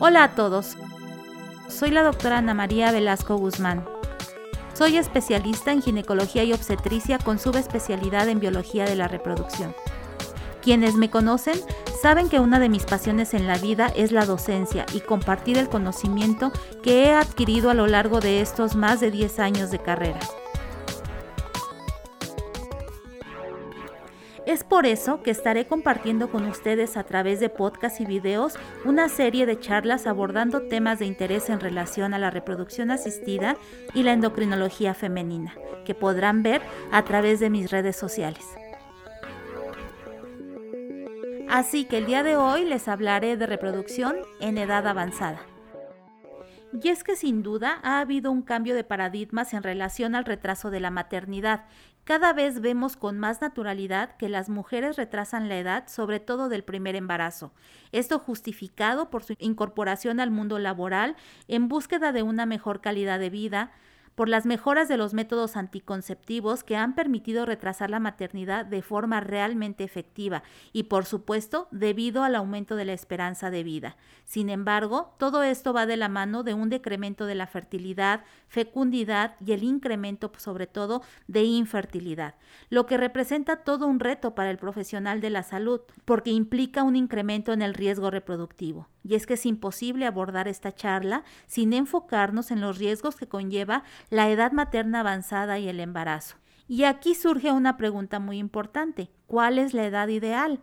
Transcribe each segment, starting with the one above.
Hola a todos. Soy la doctora Ana María Velasco Guzmán. Soy especialista en ginecología y obstetricia con subespecialidad en biología de la reproducción. Quienes me conocen saben que una de mis pasiones en la vida es la docencia y compartir el conocimiento que he adquirido a lo largo de estos más de 10 años de carrera. Es por eso que estaré compartiendo con ustedes a través de podcasts y videos una serie de charlas abordando temas de interés en relación a la reproducción asistida y la endocrinología femenina, que podrán ver a través de mis redes sociales. Así que el día de hoy les hablaré de reproducción en edad avanzada. Y es que sin duda ha habido un cambio de paradigmas en relación al retraso de la maternidad. Cada vez vemos con más naturalidad que las mujeres retrasan la edad, sobre todo del primer embarazo. Esto justificado por su incorporación al mundo laboral en búsqueda de una mejor calidad de vida, por las mejoras de los métodos anticonceptivos que han permitido retrasar la maternidad de forma realmente efectiva y por supuesto debido al aumento de la esperanza de vida. Sin embargo, todo esto va de la mano de un decremento de la fertilidad, fecundidad y el incremento sobre todo de infertilidad, lo que representa todo un reto para el profesional de la salud porque implica un incremento en el riesgo reproductivo. Y es que es imposible abordar esta charla sin enfocarnos en los riesgos que conlleva la edad materna avanzada y el embarazo. Y aquí surge una pregunta muy importante. ¿Cuál es la edad ideal?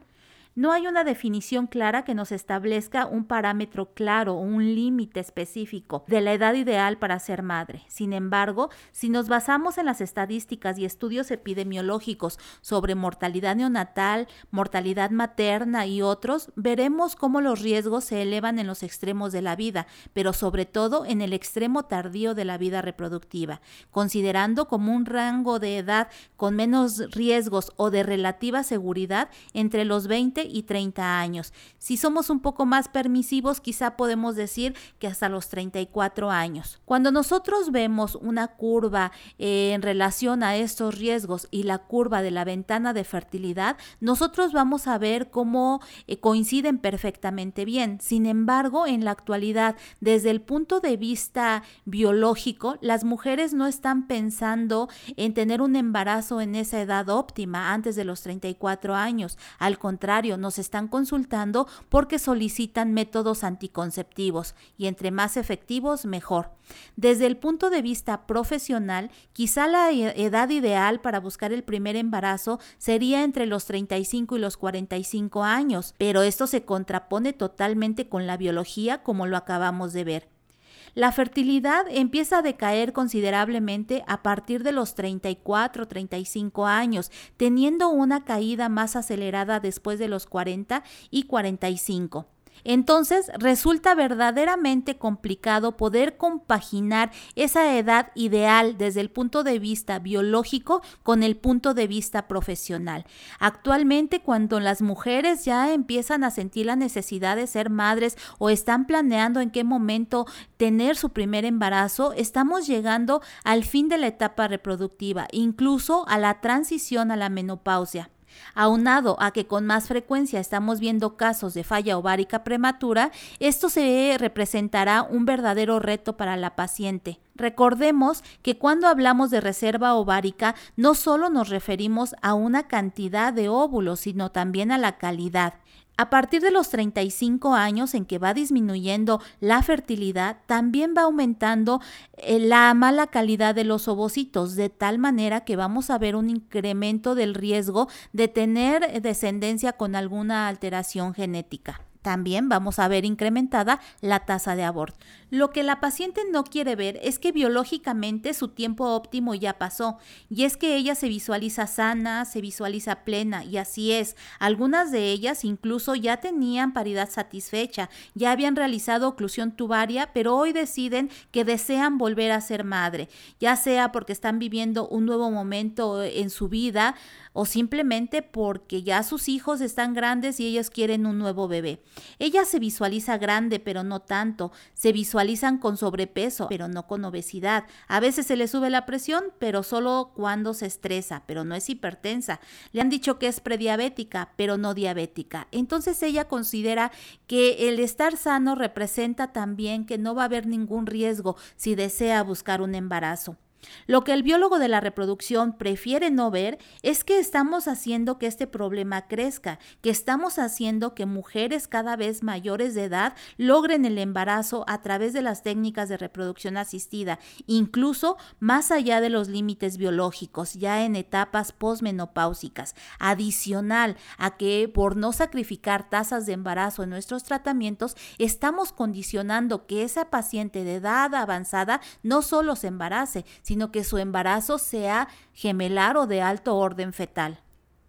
No hay una definición clara que nos establezca un parámetro claro o un límite específico de la edad ideal para ser madre. Sin embargo, si nos basamos en las estadísticas y estudios epidemiológicos sobre mortalidad neonatal, mortalidad materna y otros, veremos cómo los riesgos se elevan en los extremos de la vida, pero sobre todo en el extremo tardío de la vida reproductiva, considerando como un rango de edad con menos riesgos o de relativa seguridad entre los 20 y 30 años. Si somos un poco más permisivos, quizá podemos decir que hasta los 34 años. Cuando nosotros vemos una curva eh, en relación a estos riesgos y la curva de la ventana de fertilidad, nosotros vamos a ver cómo eh, coinciden perfectamente bien. Sin embargo, en la actualidad, desde el punto de vista biológico, las mujeres no están pensando en tener un embarazo en esa edad óptima antes de los 34 años. Al contrario, nos están consultando porque solicitan métodos anticonceptivos y entre más efectivos mejor. Desde el punto de vista profesional, quizá la e-, edad ideal para buscar el primer embarazo sería entre los 35 y los 45 años, pero esto se contrapone totalmente con la biología como lo acabamos de ver. La fertilidad empieza a decaer considerablemente a partir de los 34, 35 años, teniendo una caída más acelerada después de los 40 y 45. Entonces resulta verdaderamente complicado poder compaginar esa edad ideal desde el punto de vista biológico con el punto de vista profesional. Actualmente cuando las mujeres ya empiezan a sentir la necesidad de ser madres o están planeando en qué momento tener su primer embarazo, estamos llegando al fin de la etapa reproductiva, incluso a la transición a la menopausia. Aunado a que con más frecuencia estamos viendo casos de falla ovárica prematura, esto se representará un verdadero reto para la paciente. Recordemos que cuando hablamos de reserva ovárica no solo nos referimos a una cantidad de óvulos, sino también a la calidad. A partir de los 35 años en que va disminuyendo la fertilidad, también va aumentando eh, la mala calidad de los ovocitos, de tal manera que vamos a ver un incremento del riesgo de tener descendencia con alguna alteración genética. También vamos a ver incrementada la tasa de aborto. Lo que la paciente no quiere ver es que biológicamente su tiempo óptimo ya pasó y es que ella se visualiza sana, se visualiza plena y así es. Algunas de ellas incluso ya tenían paridad satisfecha, ya habían realizado oclusión tubaria, pero hoy deciden que desean volver a ser madre, ya sea porque están viviendo un nuevo momento en su vida o simplemente porque ya sus hijos están grandes y ellos quieren un nuevo bebé. Ella se visualiza grande, pero no tanto. Se visualizan con sobrepeso, pero no con obesidad. A veces se le sube la presión, pero solo cuando se estresa, pero no es hipertensa. Le han dicho que es prediabética, pero no diabética. Entonces ella considera que el estar sano representa también que no va a haber ningún riesgo si desea buscar un embarazo. Lo que el biólogo de la reproducción prefiere no ver es que estamos haciendo que este problema crezca, que estamos haciendo que mujeres cada vez mayores de edad logren el embarazo a través de las técnicas de reproducción asistida, incluso más allá de los límites biológicos, ya en etapas posmenopáusicas, adicional a que por no sacrificar tasas de embarazo en nuestros tratamientos, estamos condicionando que esa paciente de edad avanzada no solo se embarace, sino sino que su embarazo sea gemelar o de alto orden fetal.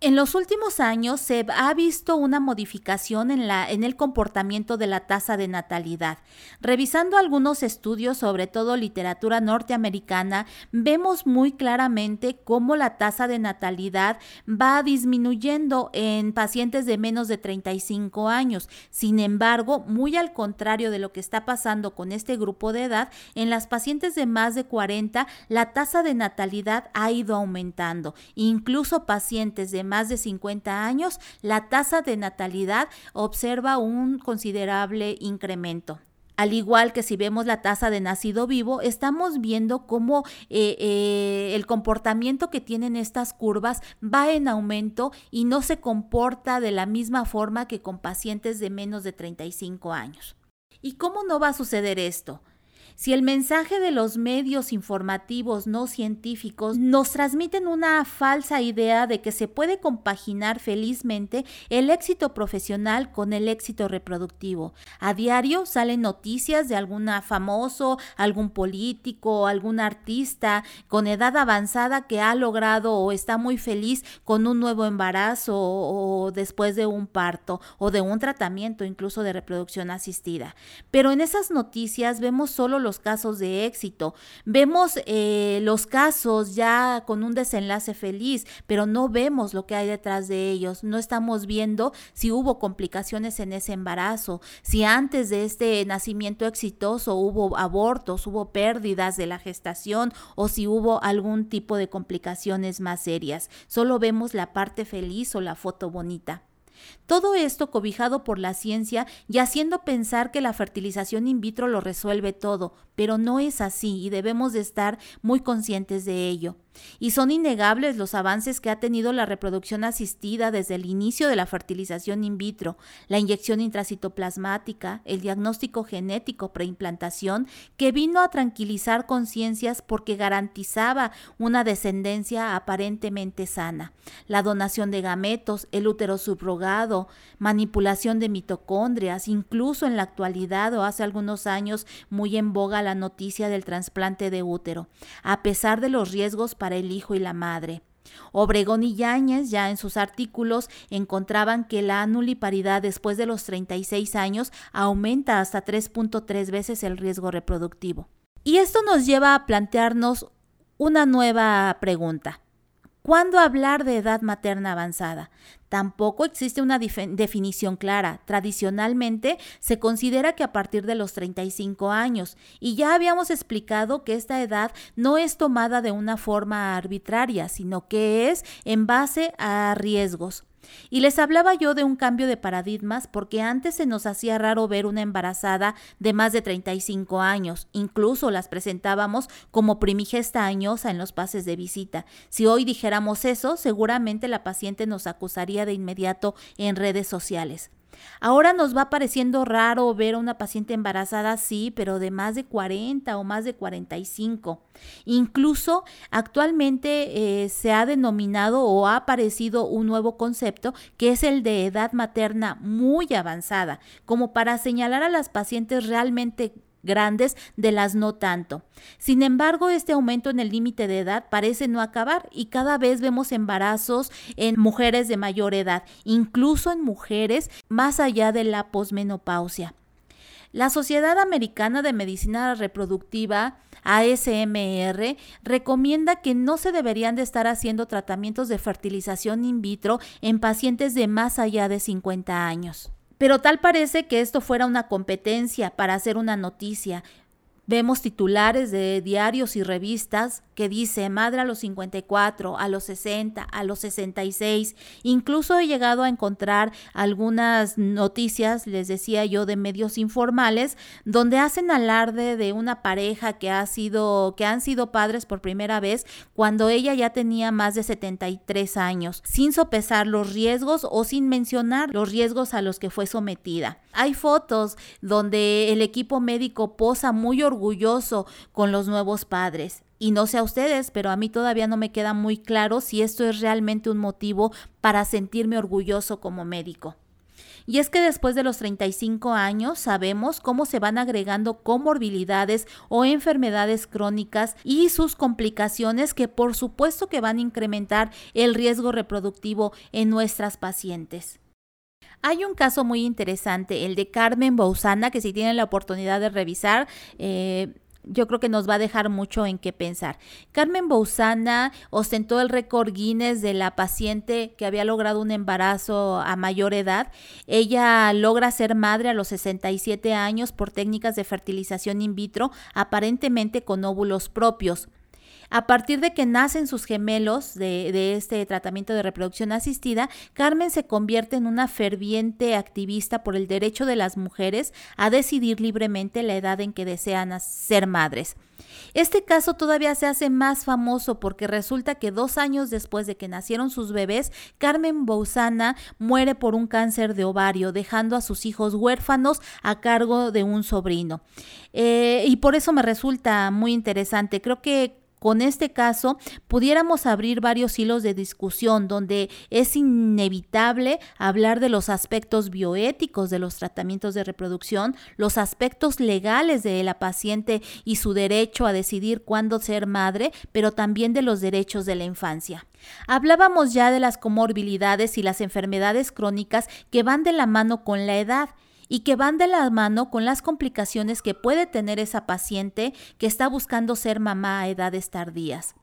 En los últimos años se ha visto una modificación en, la, en, el comportamiento de la tasa de natalidad. Revisando algunos estudios, sobre todo literatura norteamericana, vemos muy claramente cómo la tasa de natalidad va disminuyendo en pacientes de menos de 35 años. Sin embargo, muy al contrario de lo que está pasando con este grupo de edad, en las pacientes de más de 40, la tasa de natalidad ha ido aumentando. Incluso pacientes de más de 50 años, la tasa de natalidad observa un considerable incremento. Al igual que si vemos la tasa de nacido vivo, estamos viendo cómo eh, eh, el comportamiento que tienen estas curvas va en aumento y no se comporta de la misma forma que con pacientes de menos de 35 años. ¿Y cómo no va a suceder esto? Si el mensaje de los medios informativos no científicos nos transmiten una falsa idea de que se puede compaginar felizmente el éxito profesional con el éxito reproductivo. A diario salen noticias de algún famoso, algún político, algún artista con edad avanzada que ha logrado o está muy feliz con un nuevo embarazo o después de un parto o de un tratamiento incluso de reproducción asistida. Pero en esas noticias vemos solo los casos de éxito. Vemos eh, los casos ya con un desenlace feliz, pero no vemos lo que hay detrás de ellos. No estamos viendo si hubo complicaciones en ese embarazo, si antes de este nacimiento exitoso hubo abortos, hubo pérdidas de la gestación o si hubo algún tipo de complicaciones más serias. Solo vemos la parte feliz o la foto bonita. Todo esto cobijado por la ciencia y haciendo pensar que la fertilización in vitro lo resuelve todo, pero no es así y debemos de estar muy conscientes de ello. Y son innegables los avances que ha tenido la reproducción asistida desde el inicio de la fertilización in vitro, la inyección intracitoplasmática, el diagnóstico genético preimplantación, que vino a tranquilizar conciencias porque garantizaba una descendencia aparentemente sana, la donación de gametos, el útero subrogado, manipulación de mitocondrias, incluso en la actualidad o hace algunos años muy en boga la noticia del trasplante de útero, a pesar de los riesgos para el hijo y la madre. Obregón y Yáñez ya en sus artículos encontraban que la nuliparidad después de los 36 años aumenta hasta 3.3 veces el riesgo reproductivo. Y esto nos lleva a plantearnos una nueva pregunta. ¿Cuándo hablar de edad materna avanzada? Tampoco existe una definición clara. Tradicionalmente se considera que a partir de los 35 años, y ya habíamos explicado que esta edad no es tomada de una forma arbitraria, sino que es en base a riesgos. Y les hablaba yo de un cambio de paradigmas porque antes se nos hacía raro ver una embarazada de más de 35 años, incluso las presentábamos como primigesta añosa en los pases de visita. Si hoy dijéramos eso, seguramente la paciente nos acusaría de inmediato en redes sociales. Ahora nos va pareciendo raro ver a una paciente embarazada así, pero de más de 40 o más de 45. Incluso actualmente eh, se ha denominado o ha aparecido un nuevo concepto que es el de edad materna muy avanzada, como para señalar a las pacientes realmente grandes de las no tanto. Sin embargo, este aumento en el límite de edad parece no acabar y cada vez vemos embarazos en mujeres de mayor edad, incluso en mujeres más allá de la posmenopausia. La Sociedad Americana de Medicina Reproductiva, ASMR, recomienda que no se deberían de estar haciendo tratamientos de fertilización in vitro en pacientes de más allá de 50 años. Pero tal parece que esto fuera una competencia para hacer una noticia, Vemos titulares de diarios y revistas que dice madre a los 54, a los 60, a los 66. Incluso he llegado a encontrar algunas noticias, les decía yo, de medios informales, donde hacen alarde de una pareja que ha sido, que han sido padres por primera vez cuando ella ya tenía más de 73 años, sin sopesar los riesgos o sin mencionar los riesgos a los que fue sometida. Hay fotos donde el equipo médico posa muy orgulloso orgulloso con los nuevos padres. Y no sé a ustedes, pero a mí todavía no me queda muy claro si esto es realmente un motivo para sentirme orgulloso como médico. Y es que después de los 35 años sabemos cómo se van agregando comorbilidades o enfermedades crónicas y sus complicaciones que por supuesto que van a incrementar el riesgo reproductivo en nuestras pacientes. Hay un caso muy interesante, el de Carmen Bousana, que si tienen la oportunidad de revisar, eh, yo creo que nos va a dejar mucho en qué pensar. Carmen Bousana ostentó el récord Guinness de la paciente que había logrado un embarazo a mayor edad. Ella logra ser madre a los 67 años por técnicas de fertilización in vitro, aparentemente con óvulos propios. A partir de que nacen sus gemelos de, este tratamiento de reproducción asistida, Carmen se convierte en una ferviente activista por el derecho de las mujeres a decidir libremente la edad en que desean ser madres. Este caso todavía se hace más famoso porque resulta que dos años después de que nacieron sus bebés, Carmen Bousana muere por un cáncer de ovario, dejando a sus hijos huérfanos a cargo de un sobrino. Eh, y por eso me resulta muy interesante. Creo que con este caso pudiéramos abrir varios hilos de discusión donde es inevitable hablar de los aspectos bioéticos de los tratamientos de reproducción, los aspectos legales de la paciente y su derecho a decidir cuándo ser madre, pero también de los derechos de la infancia. Hablábamos ya de las comorbilidades y las enfermedades crónicas que van de la mano con la edad y que van de la mano con las complicaciones que puede tener esa paciente que está buscando ser mamá a edades tardías.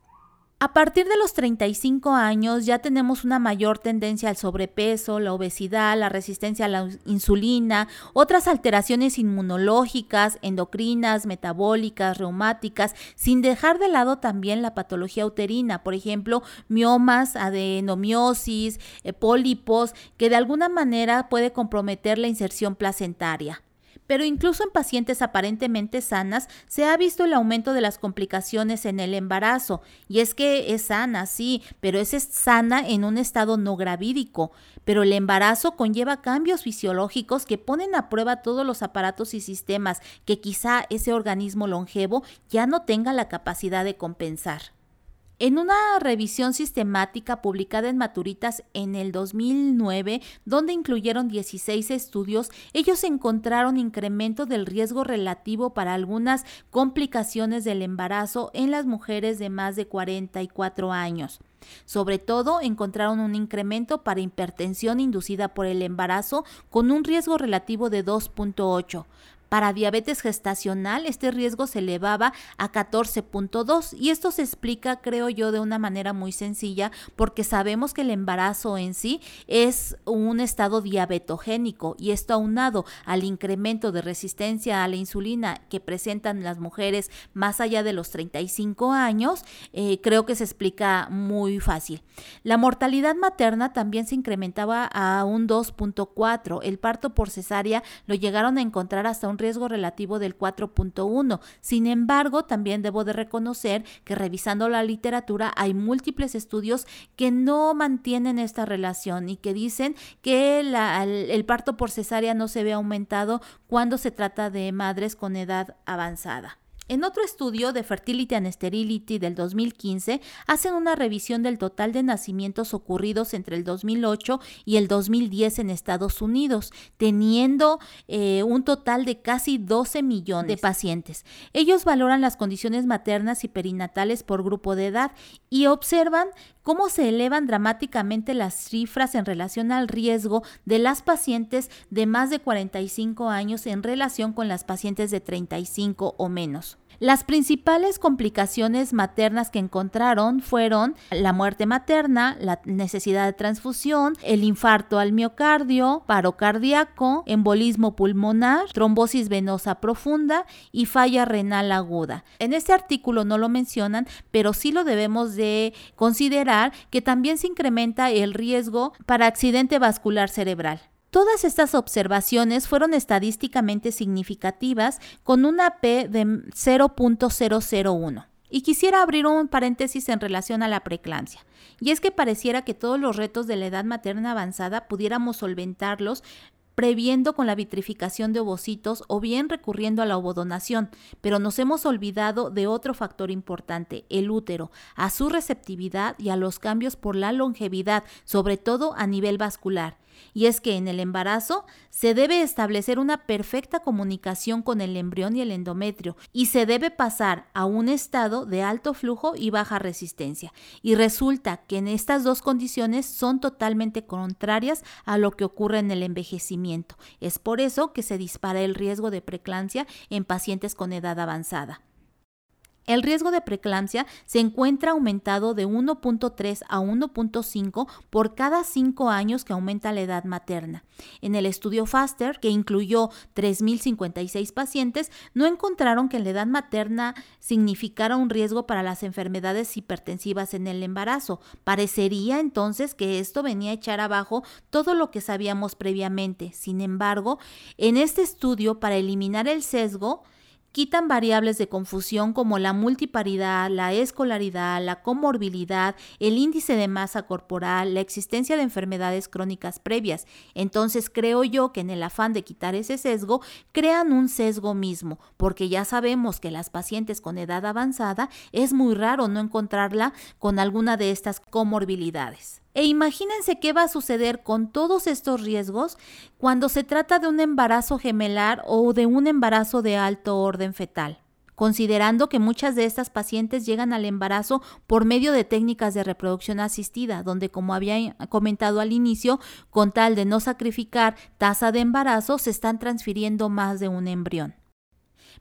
A partir de los 35 años ya tenemos una mayor tendencia al sobrepeso, la obesidad, la resistencia a la insulina, otras alteraciones inmunológicas, endocrinas, metabólicas, reumáticas, sin dejar de lado también la patología uterina, por ejemplo, miomas, adenomiosis, eh, pólipos, que de alguna manera puede comprometer la inserción placentaria pero incluso en pacientes aparentemente sanas se ha visto el aumento de las complicaciones en el embarazo. Y es que es sana, sí, pero es sana en un estado no gravídico. Pero el embarazo conlleva cambios fisiológicos que ponen a prueba todos los aparatos y sistemas que quizá ese organismo longevo ya no tenga la capacidad de compensar. En una revisión sistemática publicada en Maturitas en el 2009, donde incluyeron 16 estudios, ellos encontraron incremento del riesgo relativo para algunas complicaciones del embarazo en las mujeres de más de 44 años. Sobre todo, encontraron un incremento para hipertensión inducida por el embarazo con un riesgo relativo de 2.8, para diabetes gestacional, este riesgo se elevaba a 14.2 y esto se explica, creo yo, de una manera muy sencilla porque sabemos que el embarazo en sí es un estado diabetogénico y esto aunado al incremento de resistencia a la insulina que presentan las mujeres más allá de los 35 años, eh, creo que se explica muy fácil. La mortalidad materna también se incrementaba a un 2.4. El parto por cesárea lo llegaron a encontrar hasta un riesgo relativo del 4.1. Sin embargo, también debo de reconocer que revisando la literatura hay múltiples estudios que no mantienen esta relación y que dicen que el parto por cesárea no se ve aumentado cuando se trata de madres con edad avanzada. En otro estudio de Fertility and Sterility del 2015, hacen una revisión del total de nacimientos ocurridos entre el 2008 y el 2010 en Estados Unidos, teniendo eh, un total de casi 12 millones de pacientes. Ellos valoran las condiciones maternas y perinatales por grupo de edad y observan cómo se elevan dramáticamente las cifras en relación al riesgo de las pacientes de más de 45 años en relación con las pacientes de 35 o menos. Las principales complicaciones maternas que encontraron fueron la muerte materna, la necesidad de transfusión, el infarto al miocardio, paro cardíaco, embolismo pulmonar, trombosis venosa profunda y falla renal aguda. En este artículo no lo mencionan, pero sí lo debemos de considerar que también se incrementa el riesgo para accidente vascular cerebral. Todas estas observaciones fueron estadísticamente significativas con una P de 0.001. Y quisiera abrir un paréntesis en relación a la preeclampsia. Y es que pareciera que todos los retos de la edad materna avanzada pudiéramos solventarlos previendo con la vitrificación de ovocitos o bien recurriendo a la ovodonación, pero nos hemos olvidado de otro factor importante, el útero, a su receptividad y a los cambios por la longevidad, sobre todo a nivel vascular y es que en el embarazo se debe establecer una perfecta comunicación con el embrión y el endometrio y se debe pasar a un estado de alto flujo y baja resistencia. Y resulta que en estas dos condiciones son totalmente contrarias a lo que ocurre en el envejecimiento. Es por eso que se dispara el riesgo de preclancia en pacientes con edad avanzada. El riesgo de preeclampsia se encuentra aumentado de 1.3 a 1.5 por cada 5 años que aumenta la edad materna. En el estudio FASTER, que incluyó 3.056 pacientes, no encontraron que la edad materna significara un riesgo para las enfermedades hipertensivas en el embarazo. Parecería entonces que esto venía a echar abajo todo lo que sabíamos previamente. Sin embargo, en este estudio, para eliminar el sesgo, quitan variables de confusión como la multiparidad, la escolaridad, la comorbilidad, el índice de masa corporal, la existencia de enfermedades crónicas previas. Entonces creo yo que en el afán de quitar ese sesgo, crean un sesgo mismo, porque ya sabemos que las pacientes con edad avanzada es muy raro no encontrarla con alguna de estas comorbilidades. E imagínense qué va a suceder con todos estos riesgos cuando se trata de un embarazo gemelar o de un embarazo de alto orden fetal considerando que muchas de estas pacientes llegan al embarazo por medio de técnicas de reproducción asistida, donde como había comentado al inicio, con tal de no sacrificar tasa de embarazo, se están transfiriendo más de un embrión.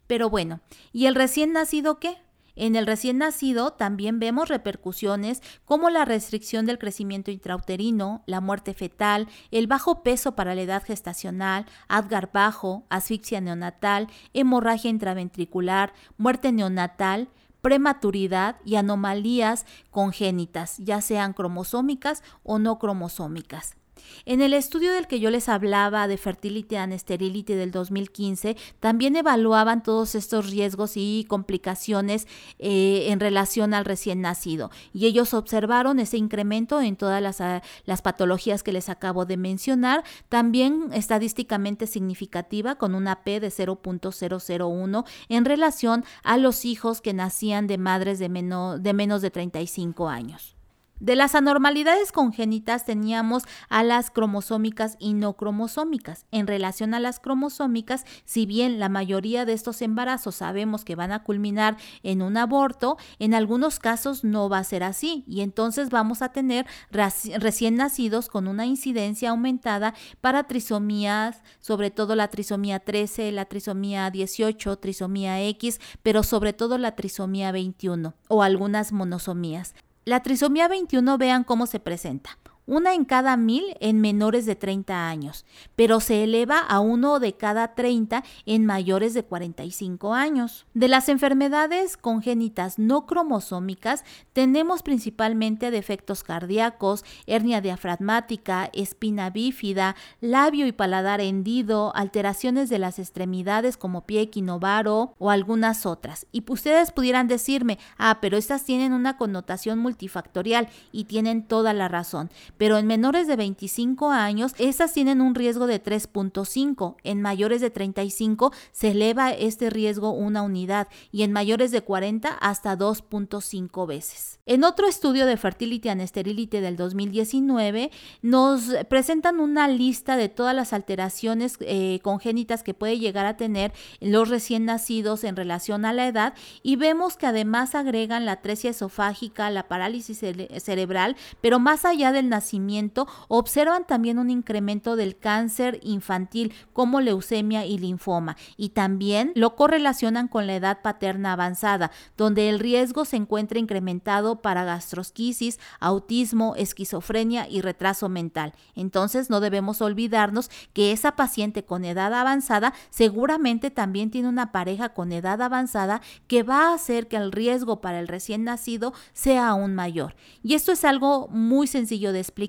Pero bueno, ¿y el recién nacido qué? En el recién nacido también vemos repercusiones como la restricción del crecimiento intrauterino, la muerte fetal, el bajo peso para la edad gestacional, Adgar bajo, asfixia neonatal, hemorragia intraventricular, muerte neonatal, prematuridad y anomalías congénitas, ya sean cromosómicas o no cromosómicas. En el estudio del que yo les hablaba de Fertility and Sterility del 2015, también evaluaban todos estos riesgos y complicaciones eh, en relación al recién nacido. Y ellos observaron ese incremento en todas las, ah, las patologías que les acabo de mencionar, también estadísticamente significativa con una P de 0.001 en relación a los hijos que nacían de madres de, de menos de 35 años. De las anormalidades congénitas teníamos a las cromosómicas y no cromosómicas. En relación a las cromosómicas, si bien la mayoría de estos embarazos sabemos que van a culminar en un aborto, en algunos casos no va a ser así y entonces vamos a tener recién nacidos con una incidencia aumentada para trisomías, sobre todo la trisomía 13, la trisomía 18, trisomía X, pero sobre todo la trisomía 21 o algunas monosomías. La trisomía 21 vean cómo se presenta una en cada mil en menores de 30 años, pero se eleva a uno de cada 30 en mayores de 45 años. De las enfermedades congénitas no cromosómicas, tenemos principalmente defectos cardíacos, hernia diafragmática, espina bífida, labio y paladar hendido, alteraciones de las extremidades como pie equinovaro o algunas otras. Y ustedes pudieran decirme, ah, pero estas tienen una connotación multifactorial y tienen toda la razón pero en menores de 25 años, estas tienen un riesgo de 3.5. En mayores de 35 se eleva este riesgo una unidad y en mayores de 40 hasta 2.5 veces. En otro estudio de Fertility and Sterility del 2019 nos presentan una lista de todas las alteraciones eh, congénitas que puede llegar a tener los recién nacidos en relación a la edad y vemos que además agregan la atresia esofágica, la parálisis cerebral, pero más allá del nacimiento nacimiento, observan también un incremento del cáncer infantil como leucemia y linfoma y también lo correlacionan con la edad paterna avanzada, donde el riesgo se encuentra incrementado para gastrosquisis, autismo, esquizofrenia y retraso mental. Entonces no debemos olvidarnos que esa paciente con edad avanzada seguramente también tiene una pareja con edad avanzada que va a hacer que el riesgo para el recién nacido sea aún mayor. Y esto es algo muy sencillo de explicar.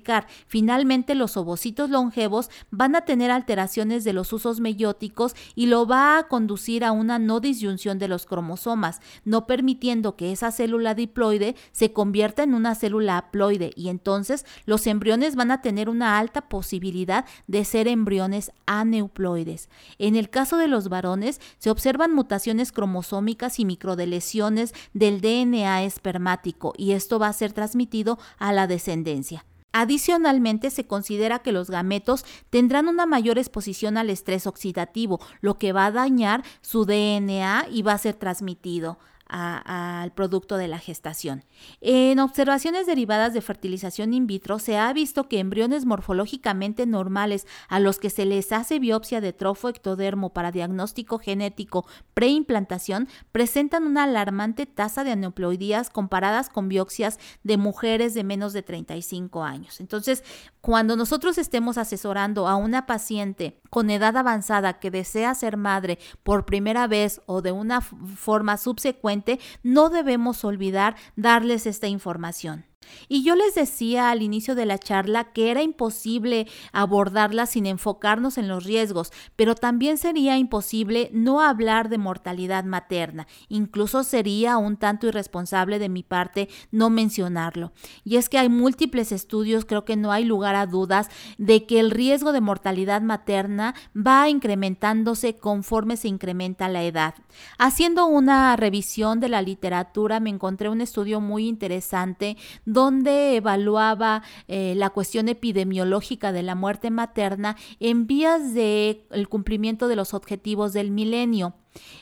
Finalmente los ovocitos longevos van a tener alteraciones de los usos meióticos y lo va a conducir a una no disyunción de los cromosomas, no permitiendo que esa célula diploide se convierta en una célula haploide y entonces los embriones van a tener una alta posibilidad de ser embriones aneuploides. En el caso de los varones se observan mutaciones cromosómicas y microdeleciones del DNA espermático y esto va a ser transmitido a la descendencia. Adicionalmente, se considera que los gametos tendrán una mayor exposición al estrés oxidativo, lo que va a dañar su DNA y va a ser transmitido al producto de la gestación. En observaciones derivadas de fertilización in vitro se ha visto que embriones morfológicamente normales a los que se les hace biopsia de trofo ectodermo para diagnóstico genético preimplantación presentan una alarmante tasa de aneuploidías comparadas con biopsias de mujeres de menos de 35 años. Entonces, cuando nosotros estemos asesorando a una paciente con edad avanzada que desea ser madre por primera vez o de una forma subsecuente, no debemos olvidar darles esta información. Y yo les decía al inicio de la charla que era imposible abordarla sin enfocarnos en los riesgos, pero también sería imposible no hablar de mortalidad materna. Incluso sería un tanto irresponsable de mi parte no mencionarlo. Y es que hay múltiples estudios, creo que no hay lugar a dudas, de que el riesgo de mortalidad materna va incrementándose conforme se incrementa la edad. Haciendo una revisión de la literatura me encontré un estudio muy interesante donde evaluaba eh, la cuestión epidemiológica de la muerte materna en vías de el cumplimiento de los objetivos del milenio.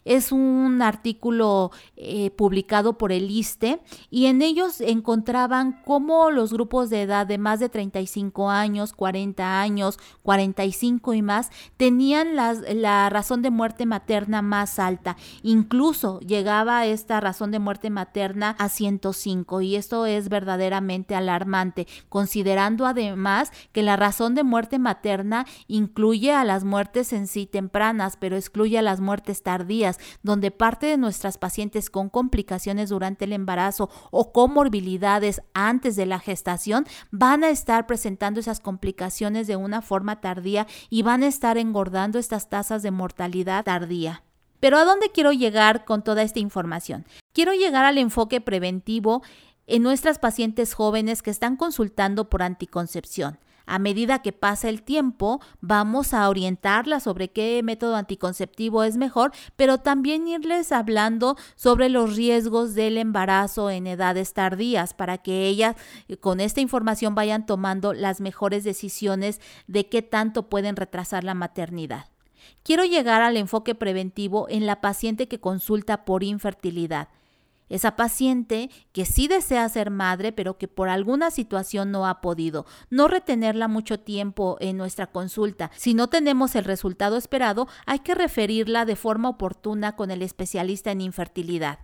Es un artículo eh, publicado por el ISTE y en ellos encontraban cómo los grupos de edad de más de 35 años, 40 años, 45 y más tenían la razón de muerte materna más alta. Incluso llegaba esta razón de muerte materna a 105 y esto es verdaderamente alarmante, considerando además que la razón de muerte materna incluye a las muertes en sí tempranas, pero excluye a las muertes tardías días, donde parte de nuestras pacientes con complicaciones durante el embarazo o comorbilidades antes de la gestación van a estar presentando esas complicaciones de una forma tardía y van a estar engordando estas tasas de mortalidad tardía. Pero ¿a dónde quiero llegar con toda esta información? Quiero llegar al enfoque preventivo en nuestras pacientes jóvenes que están consultando por anticoncepción. A medida que pasa el tiempo, vamos a orientarla sobre qué método anticonceptivo es mejor, pero también irles hablando sobre los riesgos del embarazo en edades tardías para que ellas eh, con esta información vayan tomando las mejores decisiones de qué tanto pueden retrasar la maternidad. Quiero llegar al enfoque preventivo en la paciente que consulta por infertilidad. Esa paciente que sí desea ser madre, pero que por alguna situación no ha podido. No retenerla mucho tiempo en nuestra consulta. Si no tenemos el resultado esperado, hay que referirla de forma oportuna con el especialista en infertilidad.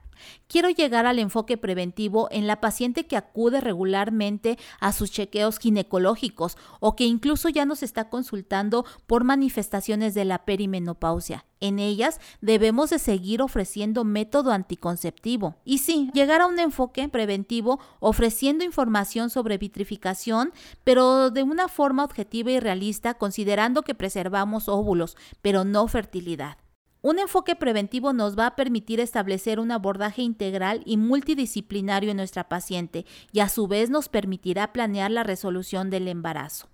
Quiero llegar al enfoque preventivo en la paciente que acude regularmente a sus chequeos ginecológicos o que incluso ya nos está consultando por manifestaciones de la perimenopausia. En ellas debemos de seguir ofreciendo método anticonceptivo. Y sí, llegar a un enfoque preventivo ofreciendo información sobre vitrificación, pero de una forma objetiva y realista considerando que preservamos óvulos, pero no fertilidad. Un enfoque preventivo nos va a permitir establecer un abordaje integral y multidisciplinario en nuestra paciente y a su vez nos permitirá planear la resolución del embarazo.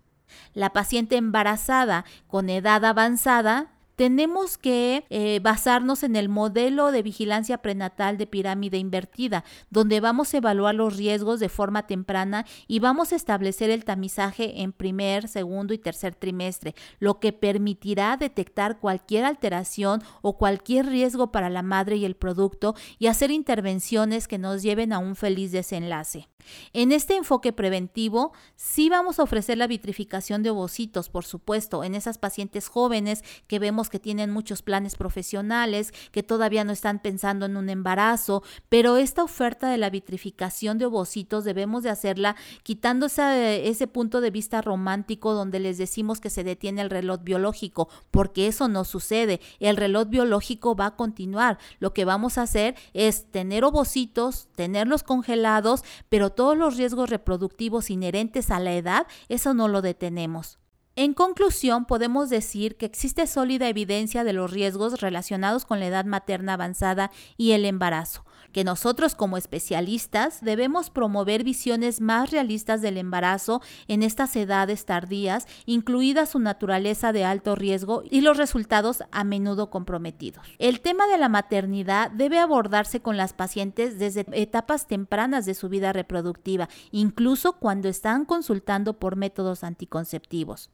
La paciente embarazada con edad avanzada tenemos que eh, basarnos en el modelo de vigilancia prenatal de pirámide invertida, donde vamos a evaluar los riesgos de forma temprana y vamos a establecer el tamizaje en primer, segundo y tercer trimestre, lo que permitirá detectar cualquier alteración o cualquier riesgo para la madre y el producto y hacer intervenciones que nos lleven a un feliz desenlace. En este enfoque preventivo, sí vamos a ofrecer la vitrificación de ovocitos, por supuesto, en esas pacientes jóvenes que vemos que tienen muchos planes profesionales, que todavía no están pensando en un embarazo, pero esta oferta de la vitrificación de ovocitos debemos de hacerla quitando ese punto de vista romántico donde les decimos que se detiene el reloj biológico, porque eso no sucede. El reloj biológico va a continuar. Lo que vamos a hacer es tener ovocitos, tenerlos congelados, pero todos los riesgos reproductivos inherentes a la edad, eso no lo detenemos. En conclusión, podemos decir que existe sólida evidencia de los riesgos relacionados con la edad materna avanzada y el embarazo, que nosotros como especialistas debemos promover visiones más realistas del embarazo en estas edades tardías, incluida su naturaleza de alto riesgo y los resultados a menudo comprometidos. El tema de la maternidad debe abordarse con las pacientes desde etapas tempranas de su vida reproductiva, incluso cuando están consultando por métodos anticonceptivos.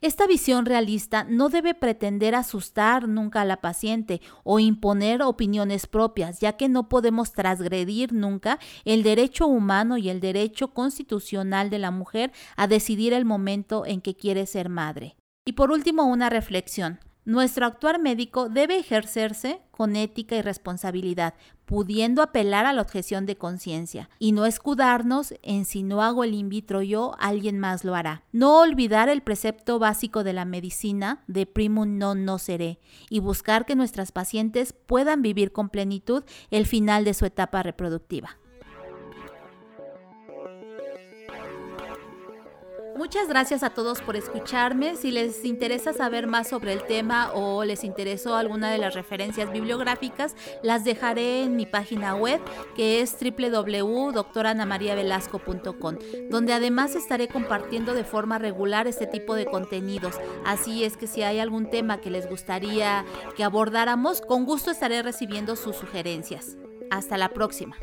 Esta visión realista no debe pretender asustar nunca a la paciente o imponer opiniones propias, ya que no podemos transgredir nunca el derecho humano y el derecho constitucional de la mujer a decidir el momento en que quiere ser madre. Y por último, una reflexión. Nuestro actuar médico debe ejercerse con ética y responsabilidad, pudiendo apelar a la objeción de conciencia y no escudarnos en si no hago el in vitro yo, alguien más lo hará. No olvidar el precepto básico de la medicina de primum non nocere y buscar que nuestras pacientes puedan vivir con plenitud el final de su etapa reproductiva. Muchas gracias a todos por escucharme. Si les interesa saber más sobre el tema o les interesó alguna de las referencias bibliográficas, las dejaré en mi página web que es www.doctoranamariavelasco.com, donde además estaré compartiendo de forma regular este tipo de contenidos. Así es que si hay algún tema que les gustaría que abordáramos, con gusto estaré recibiendo sus sugerencias. Hasta la próxima.